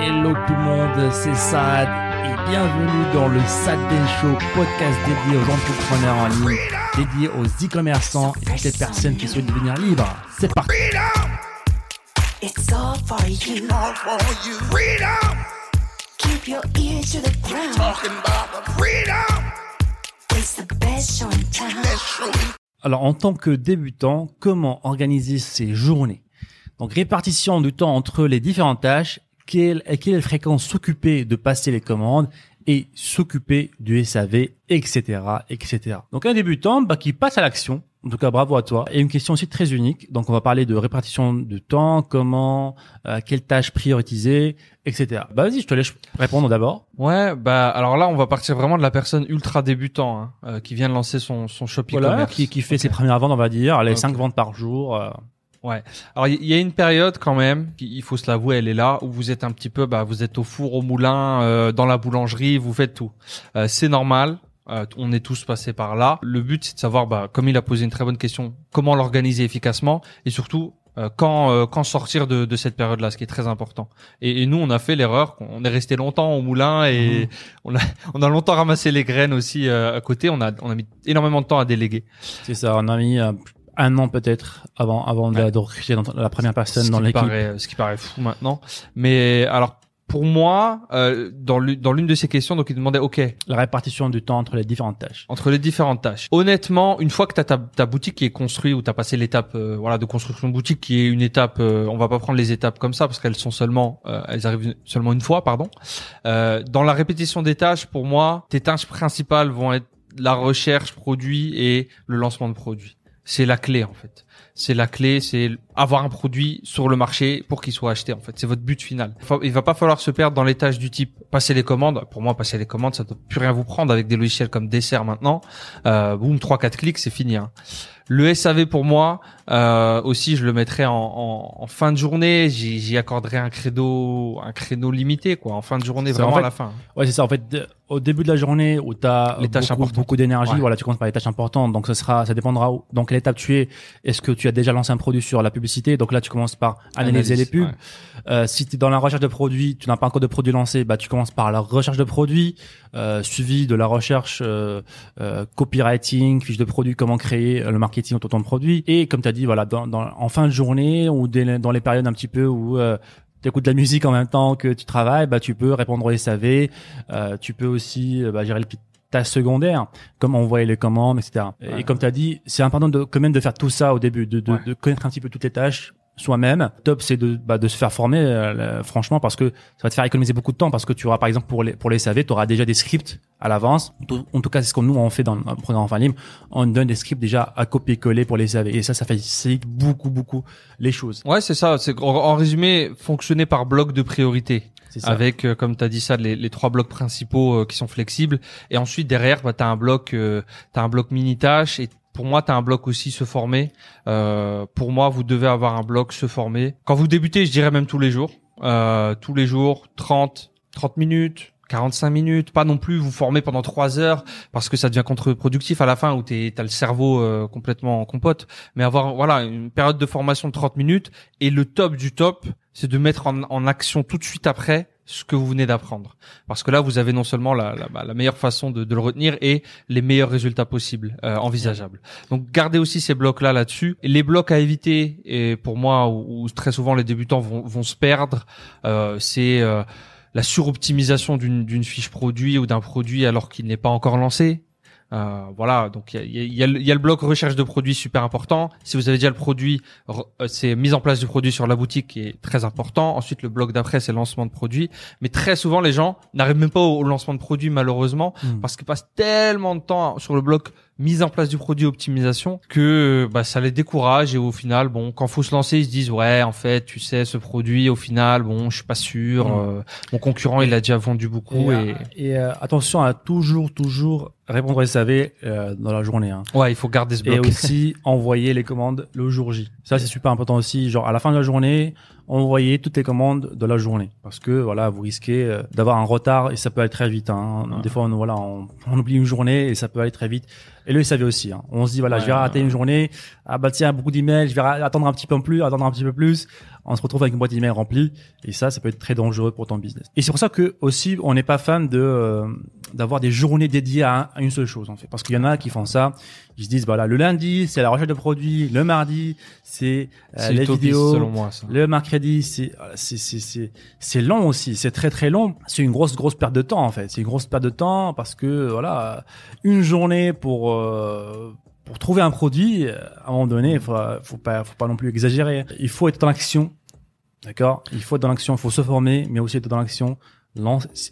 Hello tout le monde, c'est Sad et bienvenue dans le Sad Show, podcast dédié aux entrepreneurs en ligne, dédié aux e-commerçants et toutes les personnes qui souhaitent devenir libres. C'est parti. It's all for you. all for you. Freedom, Keep your ears to the ground. talking about the freedom. It's the best show in town. Show. Alors en tant que débutant, comment organiser ses journées? Donc répartition du temps entre les différentes tâches, quelle, à quelle fréquence s'occuper de passer les commandes et s'occuper du SAV, etc., etc. Donc un débutant bah, qui passe à l'action. En tout cas, bravo à toi. Et une question aussi très unique. Donc, on va parler de répartition de temps, comment, euh, quelles tâches prioriser, etc. Bah, vas-y, je te laisse répondre d'abord. Ouais, bah alors là, on va partir vraiment de la personne ultra débutant hein, euh, qui vient de lancer son son shop Voilà, e-commerce. qui, qui fait ses premières ventes, on va dire, les cinq ventes par jour. euh, Ouais. Alors il y, y a une période quand même, il faut se l'avouer, elle est là où vous êtes un petit peu, bah vous êtes au four, au moulin, euh, dans la boulangerie, vous faites tout. Euh, c'est normal. euh, on est tous passés par là. Le but, c'est de savoir, bah, comme il a posé une très bonne question, comment l'organiser efficacement et surtout euh, quand euh, quand sortir de, de cette période-là, ce qui est très important. Et, et nous, on a fait l'erreur, qu'on est resté longtemps au moulin et Mhm. on a on a longtemps ramassé les graines aussi euh, à côté. On a on a mis énormément de temps à déléguer. C'est ça, on a mis euh, un an peut-être avant avant de, Ouais. de recruter la première personne ce dans qui l'équipe. ce qui paraît fou maintenant. Mais alors pour moi, euh, dans l'une dans l'une de ces questions, donc il demandait, ok, La répartition du temps entre les différentes tâches. entre les différentes tâches. Honnêtement, une fois que tu as ta, ta boutique qui est construite ou tu as passé l'étape euh, voilà de construction de boutique qui est une étape euh, on va pas prendre les étapes comme ça parce qu'elles sont seulement euh, elles arrivent seulement une fois pardon. Euh, dans la répétition des tâches pour moi, tes tâches principales vont être la recherche produit et le lancement de produit. C'est la clé en fait. C'est la clé, c'est avoir un produit sur le marché pour qu'il soit acheté en fait. C'est votre but final. Il va pas falloir se perdre dans les tâches du type passer les commandes. Pour moi, passer les commandes, ça ne doit plus rien vous prendre avec des logiciels comme Dessert maintenant. Euh, boum, trois quatre clics, c'est fini. hein. Le SAV pour moi euh, aussi, je le mettrai en, en, en fin de journée. J'y j'y accorderai un créneau, un créneau limité quoi, en fin de journée, vraiment en fait- à la fin. Ouais, c'est ça. En fait, au début de la journée où tu as Les tâches beaucoup, beaucoup d'énergie, Ouais. voilà, tu commences par les tâches importantes. Donc, ce sera, ça dépendra où, dans quelle étape tu es. Est-ce que tu as déjà lancé un produit sur la publicité? Donc là, tu commences par analyser Analyse, les pubs. ouais. Euh, si tu es dans la recherche de produits, tu n'as pas encore de produit lancé, bah tu commences par la recherche de produits, euh, suivi de la recherche euh, euh, copywriting, fiche de produit, comment créer euh, le marketing autour de ton produit. Et comme tu as dit, voilà, dans, dans- en fin de journée ou dès- dans les périodes un petit peu où euh, tu écoutes de la musique en même temps que tu travailles, bah tu peux répondre au SAV, euh, tu peux aussi bah, gérer les tâches secondaires, comme envoyer les commandes, etc. Et comme tu as dit, c'est important de quand même de faire tout ça au début, de, de, Ouais. de connaître un petit peu toutes les tâches soi-même. Top, c'est de, bah, de se faire former, euh, franchement, parce que ça va te faire économiser beaucoup de temps, parce que tu auras, par exemple, pour les, pour les SAV, tu auras déjà des scripts à l'avance. En tout- cas, c'est ce que nous, on fait dans le programme Enfin Libre. On donne des scripts déjà à copier-coller pour les SAV. Et ça, ça facilite beaucoup, beaucoup les choses. Ouais, c'est ça. C'est en, en résumé, fonctionner par bloc de priorité. Ça. avec euh, comme tu as dit ça les, les trois blocs principaux euh, qui sont flexibles et ensuite derrière bah, tu as un bloc euh, un bloc mini tâche et pour moi tu as un bloc aussi se former. Euh, pour moi vous devez avoir un bloc se former. Quand vous débutez je dirais même tous les jours. Euh, tous les jours 30 30 minutes 45 minutes, pas non plus vous former pendant trois heures parce que ça devient contre-productif à la fin où t'es t'as le cerveau euh, complètement en compote. Mais avoir voilà une période de formation de 30 minutes et le top du top, c'est de mettre en, en action tout de suite après ce que vous venez d'apprendre. Parce que là, vous avez non seulement la, la, bah, la meilleure façon de, de le retenir et les meilleurs résultats possibles, euh, envisageables. Donc, gardez aussi ces blocs-là là-dessus. Les blocs à éviter, et pour moi, où, où très souvent les débutants vont, vont se perdre, euh, c'est euh, la suroptimisation d'une fiche produit ou d'un produit alors qu'il n'est pas encore lancé. Euh, voilà, donc il y a, y, a, y a le bloc recherche de produits super important. Si vous avez déjà le produit, euh, c'est mise en place du produit sur la boutique qui est très important. Ensuite, le bloc d'après, c'est lancement de produit. Mais très souvent, les gens n'arrivent même pas au, lancement de produit malheureusement Mm. parce qu'ils passent tellement de temps sur le bloc mise en place du produit optimisation que bah, ça les décourage et au final bon quand faut se lancer ils se disent ouais en fait tu sais ce produit au final bon je suis pas sûr Mm. euh, mon concurrent il a déjà vendu beaucoup Et, et, euh, et, euh, attention à toujours, toujours répondre au SAV euh, dans la journée. Hein. ouais il faut garder ce Et bloc aussi envoyer les commandes le jour J. Ça, c'est super important aussi. Genre, à la fin de la journée, envoyer toutes les commandes de la journée parce que voilà vous risquez euh, d'avoir un retard et ça peut aller très vite hein. Ouais. des fois on, voilà on, on oublie une journée et ça peut aller très vite et il savait aussi hein. on se dit voilà je vais rater ouais. une journée ah bah tiens beaucoup d'emails je vais attendre un petit peu plus attendre un petit peu plus on se retrouve avec une boîte d'emails remplie et ça ça peut être très dangereux pour ton business et c'est pour ça que aussi on n'est pas fan de euh, d'avoir des journées dédiées à, un- à une seule chose en fait parce qu'il y en a qui font ça ils se disent voilà le lundi c'est la recherche de produits le mardi c'est euh, les utopiste, vidéos selon moi, ça. le mercredi, c'est c'est c'est c'est c'est long aussi, c'est très très long. C'est une grosse grosse perte de temps en fait. C'est une grosse perte de temps parce que voilà, une journée pour euh, pour trouver un produit, euh, à un moment donné, il faut faut pas faut pas non plus exagérer. Il faut être dans l'action, d'accord? Il faut être dans l'action, il faut se former, mais aussi être dans l'action.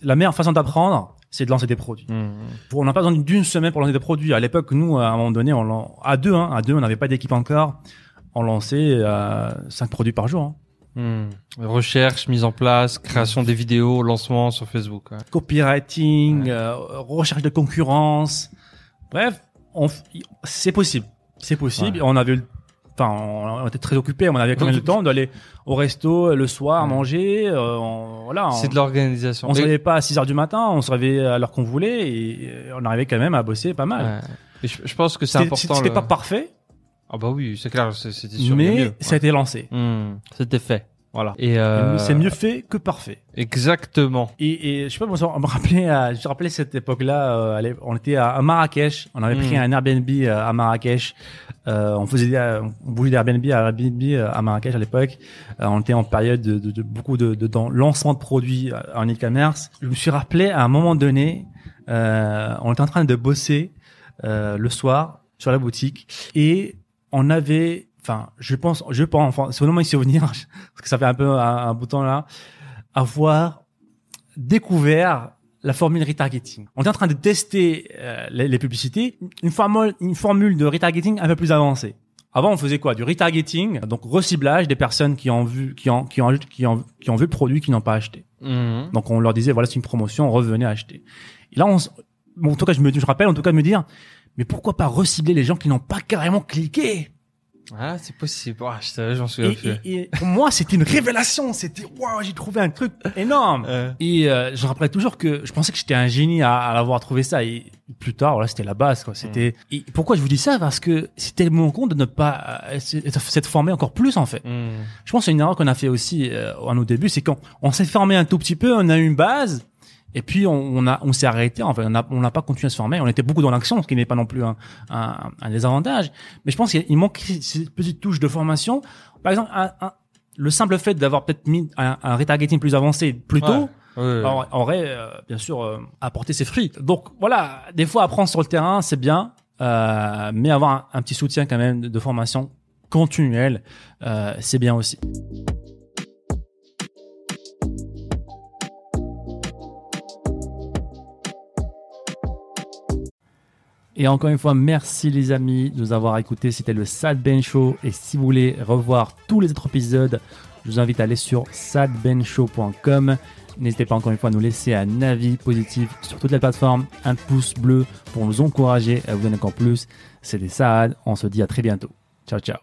La meilleure façon d'apprendre, c'est de lancer des produits. Mhm. On n'a pas besoin d'une semaine pour lancer des produits. À l'époque, nous, à un moment donné, on à deux, hein, à deux, on n'avait pas d'équipe encore. On lançait euh, cinq produits par jour. Hein. Hmm. Recherche, mise en place, création des vidéos, lancement sur Facebook. ouais. copywriting, euh, recherche de concurrence. Bref, c'est possible. C'est possible. Ouais. On avait, le- enfin, on, on était très occupés. On avait quand même le temps d'aller au resto le soir Ouais. manger. euh, on- voilà. C'est de l'organisation. On se réveillait pas à 6 heures du matin. On se réveillait à l'heure qu'on voulait et on arrivait quand même à bosser pas mal. Ouais. Et je, je pense que c'est important. c'était le- pas parfait, Ah bah oui, c'est clair, c'est- c'était sûr. mais mieux. ça a été lancé. Hmm. C'était fait. Voilà. Et euh, C'est mieux fait que parfait. Exactement. Et, et je sais pas, moi, on me rappelait, à- je me rappelais cette époque-là, euh, on était à, Marrakech, on avait Mm. pris un Airbnb euh, à Marrakech, euh, on faisait, des- euh, on bougeait d'Airbnb à Airbnb euh, à Marrakech à l'époque, Euh, on était en période de, de, de beaucoup de, de dans lancement de produits euh, en e-commerce. Je me suis rappelé à un moment donné, euh, on était en train de bosser euh, le soir sur la boutique et on avait, enfin, je pense, je pense, enfin, vraiment mes souvenirs parce que ça fait un peu un, un bout de temps là, avoir découvert la formule retargeting. On est en train de tester euh, les, les publicités, une formule, une formule de retargeting un peu plus avancée. Avant, on faisait quoi? Du retargeting, donc reciblage des personnes qui ont vu, qui ont, qui ont, qui ont, qui ont vu le produit, qui n'ont pas acheté. Mhm. Donc, on leur disait, voilà, c'est une promotion, revenez acheter. Et là, on, bon, en tout cas, je me, je rappelle, en tout cas, de me dire, mais pourquoi pas recibler les gens qui n'ont pas carrément cliqué? Ah, c'est possible. Je savais, j'en et, plus. et- et pour moi, c'était une révélation. C'était waouh, j'ai trouvé un truc énorme. Euh. Et euh, je me rappelle toujours que je pensais que j'étais un génie à, à l'avoir trouvé ça. Et plus tard, voilà, c'était la base. Quoi. C'était. Et pourquoi je vous dis ça? Parce que c'est tellement con de ne pas euh, s'être formé encore plus en fait. Hmm. Je pense que c'est une erreur qu'on a fait aussi euh, à nos débuts, c'est quand on s'est formé un tout petit peu, on a une base. Et puis on, on a on s'est arrêté en fait on n'a on n'a pas continué à se former. On était beaucoup dans l'action ce qui n'est pas non plus un, un, un désavantage. Mais je pense qu'il manque ces petites touches de formation. Par exemple un, un- le simple fait d'avoir peut-être mis un, un retargeting plus avancé plus tôt Ouais, aurait- aurait euh, bien sûr euh, apporté ses fruits. Donc voilà des fois apprendre sur le terrain c'est bien euh, mais avoir un, un petit soutien quand même de, de formation continuelle euh, c'est bien aussi Et encore une fois, merci les amis de nous avoir écoutés. C'était le Sad Ben Show. Et si vous voulez revoir tous les autres épisodes, je vous invite à aller sur sadbenshow.com. N'hésitez pas encore une fois à nous laisser un avis positif sur toutes les plateformes, un pouce bleu pour nous encourager à vous donner encore plus. C'était Saad. On se dit à très bientôt. Ciao, ciao.